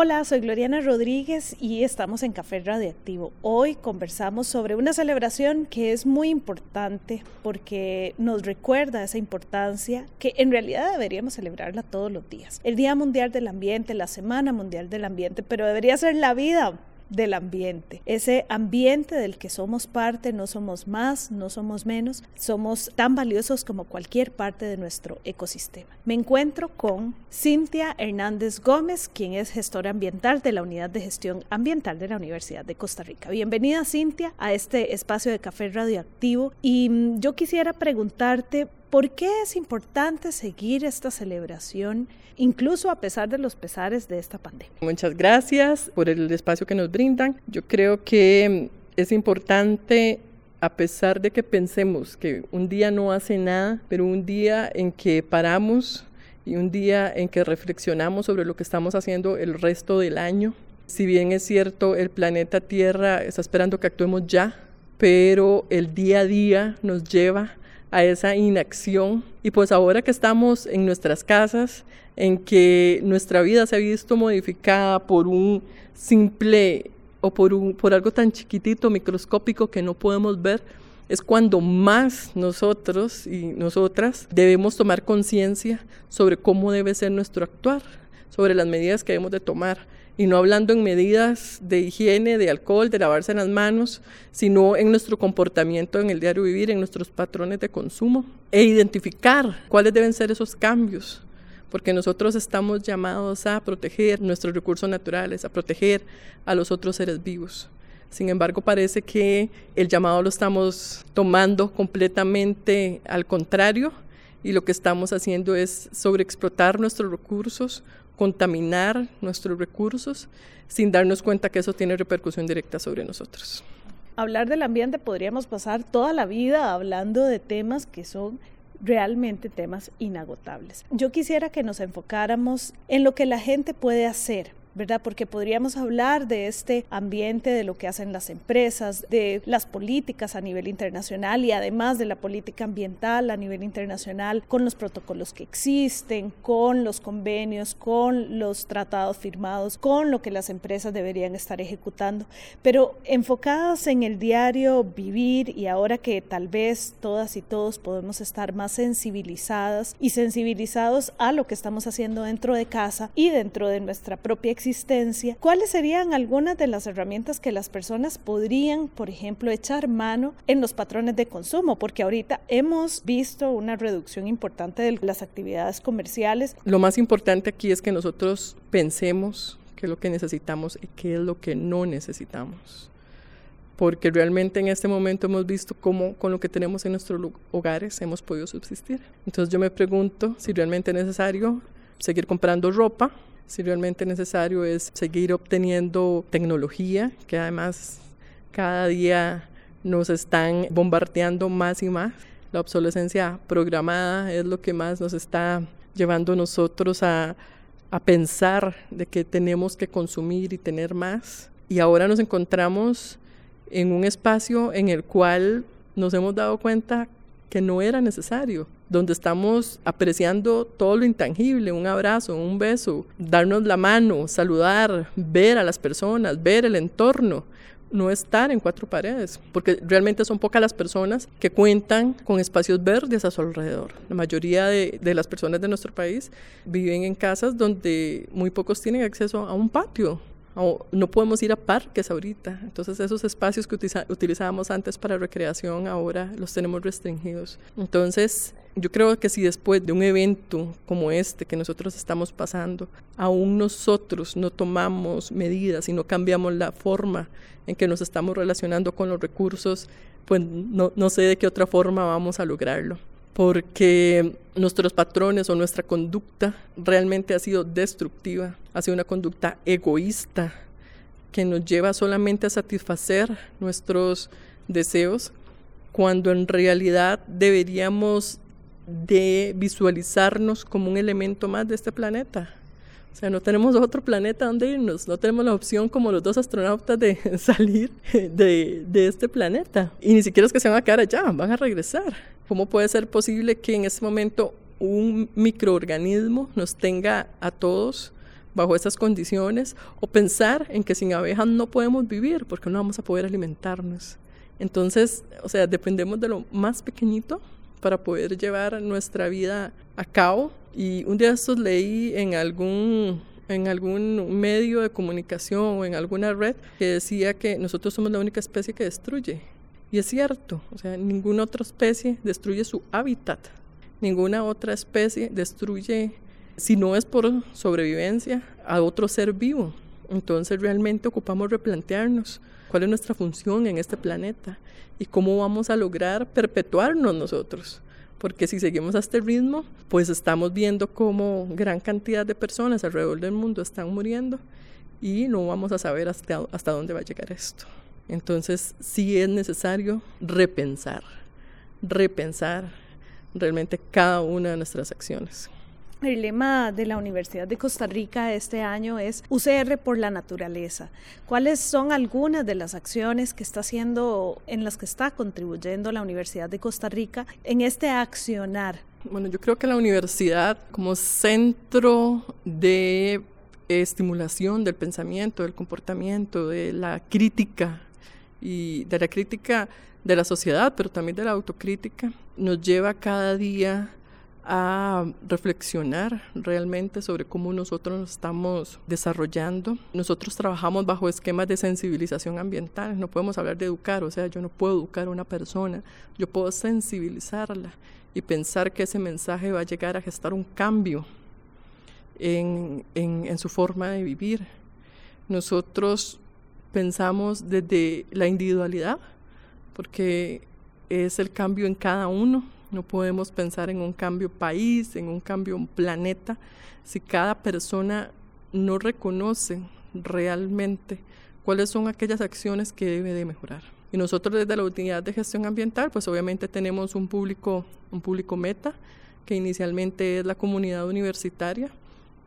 Hola, soy Gloriana Rodríguez y estamos en Café Radioactivo. Hoy conversamos sobre una celebración que es muy importante porque nos recuerda esa importancia que en realidad deberíamos celebrarla todos los días. El Día Mundial del Ambiente, la Semana Mundial del Ambiente, pero debería ser la vida del ambiente, ese ambiente del que somos parte, no somos más, no somos menos, somos tan valiosos como cualquier parte de nuestro ecosistema. Me encuentro con Cintia Hernández Gómez, quien es gestora ambiental de la Unidad de Gestión Ambiental de la Universidad de Costa Rica. Bienvenida Cintia a este espacio de café radioactivo y mm, yo quisiera preguntarte ¿Por qué es importante seguir esta celebración, incluso a pesar de los pesares de esta pandemia? Muchas gracias por el espacio que nos brindan. Yo creo que es importante a pesar de que pensemos que un día no hace nada, pero un día en que paramos y un día en que reflexionamos sobre lo que estamos haciendo el resto del año. Si bien es cierto, el planeta Tierra está esperando que actuemos ya, pero el día a día nos lleva a esa inacción. Y pues ahora que estamos en nuestras casas, en que nuestra vida se ha visto modificada por un simple o por, un, por algo tan chiquitito, microscópico que no podemos ver, es cuando más nosotros y nosotras debemos tomar conciencia sobre cómo debe ser nuestro actuar, sobre las medidas que debemos de tomar y no hablando en medidas de higiene, de alcohol, de lavarse las manos, sino en nuestro comportamiento en el diario vivir, en nuestros patrones de consumo e identificar cuáles deben ser esos cambios, porque nosotros estamos llamados a proteger nuestros recursos naturales, a proteger a los otros seres vivos. Sin embargo, parece que el llamado lo estamos tomando completamente al contrario y lo que estamos haciendo es sobreexplotar nuestros recursos, contaminar nuestros recursos sin darnos cuenta que eso tiene repercusión directa sobre nosotros. Hablar del ambiente podríamos pasar toda la vida hablando de temas que son realmente temas inagotables. Yo quisiera que nos enfocáramos en lo que la gente puede hacer ¿verdad? Porque podríamos hablar de este ambiente, de lo que hacen las empresas, de las políticas a nivel internacional y además de la política ambiental a nivel internacional, con los protocolos que existen, con los convenios, con los tratados firmados, con lo que las empresas deberían estar ejecutando, pero enfocadas en el diario vivir y ahora que tal vez todas y todos podemos estar más sensibilizadas y sensibilizados a lo que estamos haciendo dentro de casa y dentro de nuestra propia existencia, ¿cuáles serían algunas de las herramientas que las personas podrían, por ejemplo, echar mano en los patrones de consumo? Porque ahorita hemos visto una reducción importante de las actividades comerciales. Lo más importante aquí es que nosotros pensemos qué es lo que necesitamos y qué es lo que no necesitamos porque realmente en este momento hemos visto cómo con lo que tenemos en nuestros hogares hemos podido subsistir. Entonces yo me pregunto si realmente es necesario seguir comprando ropa si realmente necesario es seguir obteniendo tecnología, que además cada día nos están bombardeando más y más. La obsolescencia programada es lo que más nos está llevando nosotros a, a pensar de que tenemos que consumir y tener más. Y ahora nos encontramos en un espacio en el cual nos hemos dado cuenta que no era necesario donde estamos apreciando todo lo intangible, un abrazo, un beso, darnos la mano, saludar, ver a las personas, ver el entorno, no estar en cuatro paredes, porque realmente son pocas las personas que cuentan con espacios verdes a su alrededor. La mayoría de, de, las personas de nuestro país viven en casas donde muy pocos tienen acceso a un patio, no podemos ir a parques ahorita. Entonces esos espacios que utilizábamos antes para recreación ahora los tenemos restringidos. Entonces yo creo que si después de un evento como este que nosotros estamos pasando, aún nosotros no tomamos medidas y no cambiamos la forma en que nos estamos relacionando con los recursos, pues no, no sé de qué otra forma vamos a lograrlo. Porque nuestros patrones o nuestra conducta realmente ha sido destructiva, ha sido una conducta egoísta que nos lleva solamente a satisfacer nuestros deseos cuando en realidad deberíamos de visualizarnos como un elemento más de este planeta. O sea, no tenemos otro planeta donde irnos, no tenemos la opción como los dos astronautas de salir de, de este planeta. Y ni siquiera es que se van a quedar allá, van a regresar. ¿Cómo puede ser posible que en este momento un microorganismo nos tenga a todos bajo esas condiciones o pensar en que sin abejas no podemos vivir porque no vamos a poder alimentarnos. Entonces, o sea, dependemos de lo más pequeñito para poder llevar nuestra vida a cabo. Y un día estos leí en algún, en algún medio de comunicación o en alguna red que decía que nosotros somos la única especie que destruye. Y es cierto, o sea, ninguna otra especie destruye su hábitat. Ninguna otra especie destruye, si no es por sobrevivencia, a otro ser vivo. Entonces realmente ocupamos replantearnos cuál es nuestra función en este planeta y cómo vamos a lograr perpetuarnos nosotros. Porque si seguimos a este ritmo, pues estamos viendo cómo gran cantidad de personas alrededor del mundo están muriendo y no vamos a saber hasta, hasta dónde va a llegar esto. Entonces sí es necesario repensar, repensar realmente cada una de nuestras acciones. El lema de la Universidad de Costa Rica este año es UCR por la naturaleza. ¿Cuáles son algunas de las acciones que está haciendo, en las que está contribuyendo la Universidad de Costa Rica en este accionar? Bueno, yo creo que la universidad como centro de estimulación del pensamiento, del comportamiento, de la crítica y de la crítica de la sociedad, pero también de la autocrítica, nos lleva cada día a reflexionar realmente sobre cómo nosotros nos estamos desarrollando. Nosotros trabajamos bajo esquemas de sensibilización ambiental, no podemos hablar de educar, o sea, yo no puedo educar a una persona, yo puedo sensibilizarla y pensar que ese mensaje va a llegar a gestar un cambio en, en, en su forma de vivir. Nosotros pensamos desde la individualidad, porque es el cambio en cada uno, no podemos pensar en un cambio país, en un cambio planeta, si cada persona no reconoce realmente cuáles son aquellas acciones que debe de mejorar. Y nosotros desde la unidad de gestión ambiental, pues obviamente tenemos un público, un público meta, que inicialmente es la comunidad universitaria,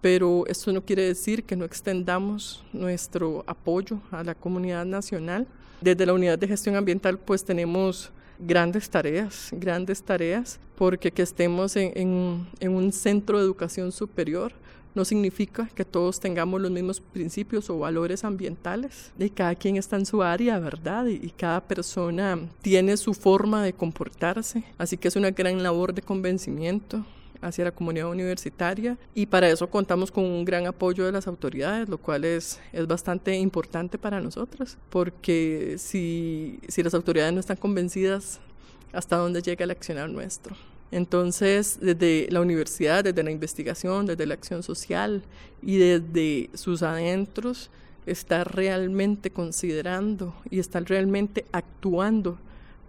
pero esto no quiere decir que no extendamos nuestro apoyo a la comunidad nacional. Desde la unidad de gestión ambiental, pues tenemos grandes tareas, grandes tareas, porque que estemos en, un centro de educación superior no significa que todos tengamos los mismos principios o valores ambientales. Y cada quien está en su área, ¿verdad? Y, cada persona tiene su forma de comportarse. Así que es una gran labor de convencimiento hacia la comunidad universitaria y para eso contamos con un gran apoyo de las autoridades, lo cual es, es bastante importante para nosotros, porque si, si las autoridades no están convencidas hasta dónde llega el accionar nuestro. Entonces, desde la universidad, desde la investigación, desde la acción social y desde sus adentros, está realmente considerando y está realmente actuando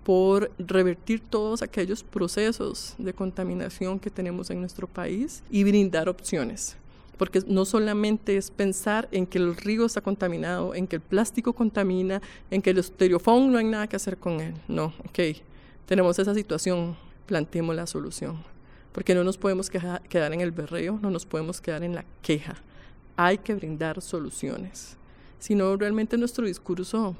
por revertir todos aquellos procesos de contaminación que tenemos en nuestro país y brindar opciones. Porque no solamente es pensar en que el río está contaminado, en que el plástico contamina, en que el estereofón no hay nada que hacer con él. No, ok, tenemos esa situación, planteemos la solución. Porque no nos podemos quedar en el berreo, no nos podemos quedar en la queja. Hay que brindar soluciones. Si no, realmente nuestro discurso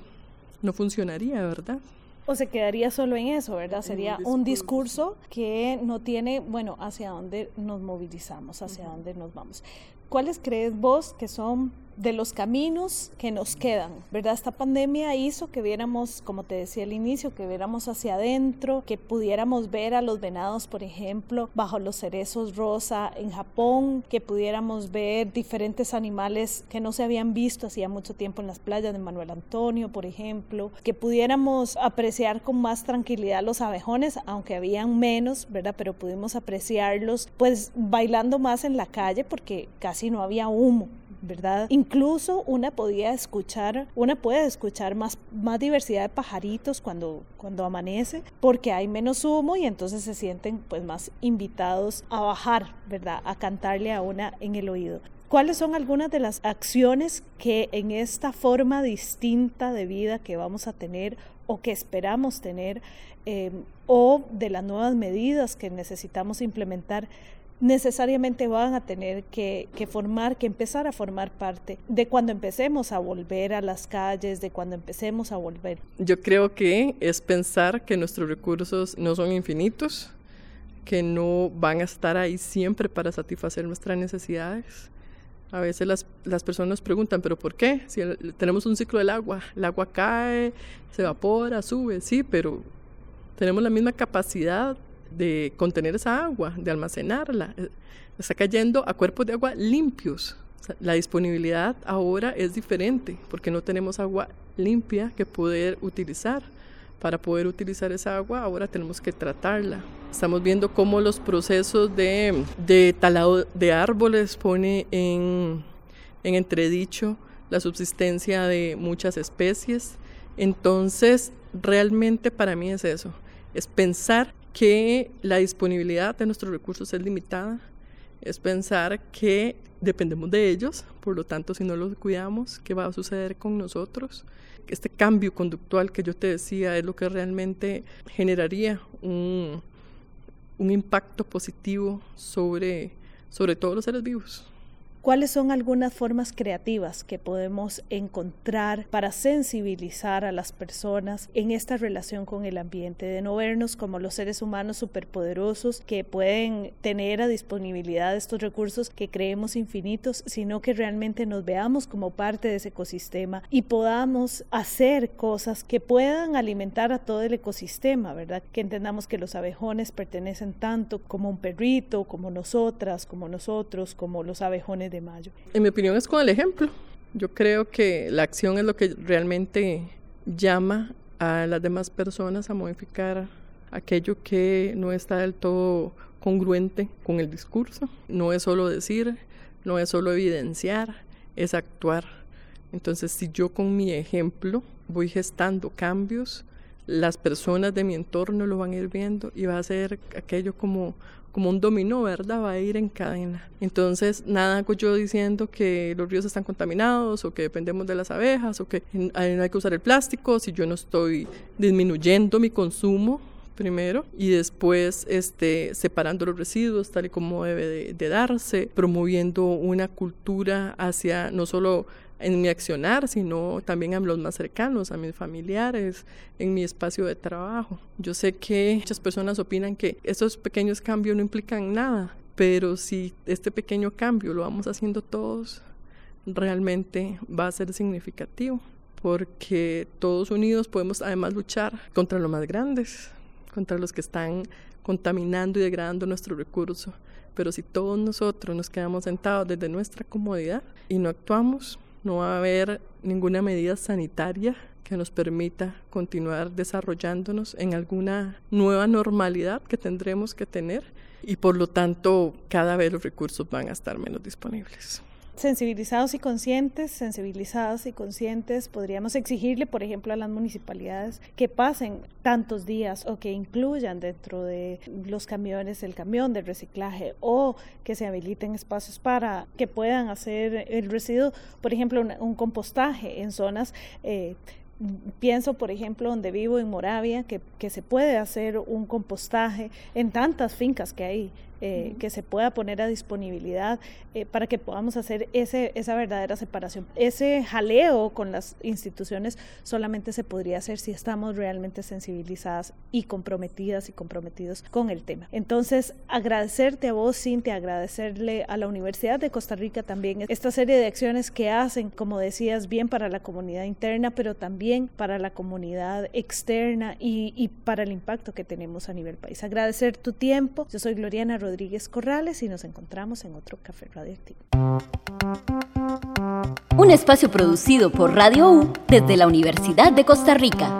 no funcionaría, ¿verdad? O se quedaría solo en eso, ¿verdad? Sería un discurso que no tiene, bueno, hacia dónde nos movilizamos, hacia dónde nos vamos. ¿Cuáles crees vos que son de los caminos que nos quedan, ¿verdad? Esta pandemia hizo que viéramos, como te decía al inicio, que viéramos hacia adentro, que pudiéramos ver a los venados, por ejemplo, bajo los cerezos rosa en Japón, que pudiéramos ver diferentes animales que no se habían visto hacía mucho tiempo en las playas de Manuel Antonio, por ejemplo, que pudiéramos apreciar con más tranquilidad los abejones, aunque habían menos, ¿verdad? Pero pudimos apreciarlos, pues bailando más en la calle porque casi no había humo, ¿verdad? Incluso una podía escuchar, una puede escuchar más, más diversidad de pajaritos cuando, cuando amanece, porque hay menos humo y entonces se sienten pues más invitados a bajar, ¿verdad? A cantarle a una en el oído. ¿Cuáles son algunas de las acciones que en esta forma distinta de vida que vamos a tener o que esperamos tener em, o de las nuevas medidas que necesitamos implementar necesariamente van a tener que, que, formar, que empezar a formar parte de cuando empecemos a volver a las calles, de cuando empecemos a volver. Yo creo que es pensar que nuestros recursos no son infinitos, que no van a estar ahí siempre para satisfacer nuestras necesidades a veces las, las personas preguntan, ¿pero por qué? Si tenemos un ciclo del agua, el agua cae, se evapora, sube, sí, pero tenemos la misma capacidad de contener esa agua, de almacenarla. Eh, está cayendo a cuerpos de agua limpios. la disponibilidad ahora es diferente porque no tenemos agua limpia que poder utilizar para poder utilizar esa agua, ahora tenemos que tratarla. Estamos viendo cómo los procesos de, de talado de árboles pone en, en entredicho la subsistencia de muchas especies. Entonces, realmente para mí es eso, es pensar que la disponibilidad de nuestros recursos es limitada, es pensar que dependemos de ellos, por lo tanto, si no los cuidamos, ¿qué va a suceder con nosotros? Este cambio conductual que yo te decía es lo que realmente generaría un, un impacto positivo sobre, sobre todos los seres vivos. ¿Cuáles son algunas formas creativas que podemos encontrar para sensibilizar a las personas en esta relación con el ambiente, de no vernos como los seres humanos superpoderosos que pueden tener a disponibilidad estos recursos que creemos infinitos, sino que realmente nos veamos como parte de ese ecosistema y podamos hacer cosas que puedan alimentar a todo el ecosistema, ¿verdad? Que entendamos que los abejones pertenecen tanto como un perrito, como nosotras, como nosotros, como los abejones de mayo. En mi opinión es con el ejemplo. Yo creo que la acción es lo que realmente llama a las demás personas a modificar aquello que no está del todo congruente con el discurso. No es solo decir, no es solo evidenciar, es actuar. Entonces, si yo con mi ejemplo voy gestando cambios, las personas de mi entorno lo van a ir viendo y va a ser aquello como como un dominó, ¿verdad? Va a ir en cadena. Entonces, nada hago yo diciendo que los ríos están contaminados o que dependemos de las abejas o que no hay que usar el plástico si yo no estoy disminuyendo mi consumo primero y después este, separando los residuos tal y como debe de darse, promoviendo una cultura hacia no solo en mi accionar, sino también a los más cercanos, a mis familiares, en mi espacio de trabajo. Yo sé que muchas personas opinan que esos pequeños cambios no implican nada, pero si este pequeño cambio lo vamos haciendo todos, realmente va a ser significativo, porque todos unidos podemos además luchar contra los más grandes, contra los que están contaminando y degradando nuestro recurso. Pero si todos nosotros nos quedamos sentados desde nuestra comodidad y no actuamos, no va a haber ninguna medida sanitaria que nos permita continuar desarrollándonos en alguna nueva normalidad que tendremos que tener y por lo tanto cada vez los recursos van a estar menos disponibles sensibilizados y conscientes, sensibilizadas y conscientes, podríamos exigirle, por ejemplo, a las municipalidades que pasen tantos días o que incluyan dentro de los camiones el camión de reciclaje o que se habiliten espacios para que puedan hacer el residuo, por ejemplo, un, compostaje en zonas. Eh, pienso, por ejemplo, donde vivo en Moravia, que, que se puede hacer un compostaje en tantas fincas que hay eh, que se pueda poner a disponibilidad eh, para que podamos hacer ese, esa verdadera separación. Ese jaleo con las instituciones solamente se podría hacer si estamos realmente sensibilizadas y comprometidas y comprometidos con el tema. Entonces, agradecerte a vos, Cintia, agradecerle a la Universidad de Costa Rica también esta serie de acciones que hacen, como decías, bien para la comunidad interna, pero también para la comunidad externa y, y para el impacto que tenemos a nivel país. Agradecer tu tiempo. Yo soy Gloriana Rodríguez Rodríguez Corrales y nos encontramos en otro Café Radioactivo. Un espacio producido por Radio U desde la Universidad de Costa Rica.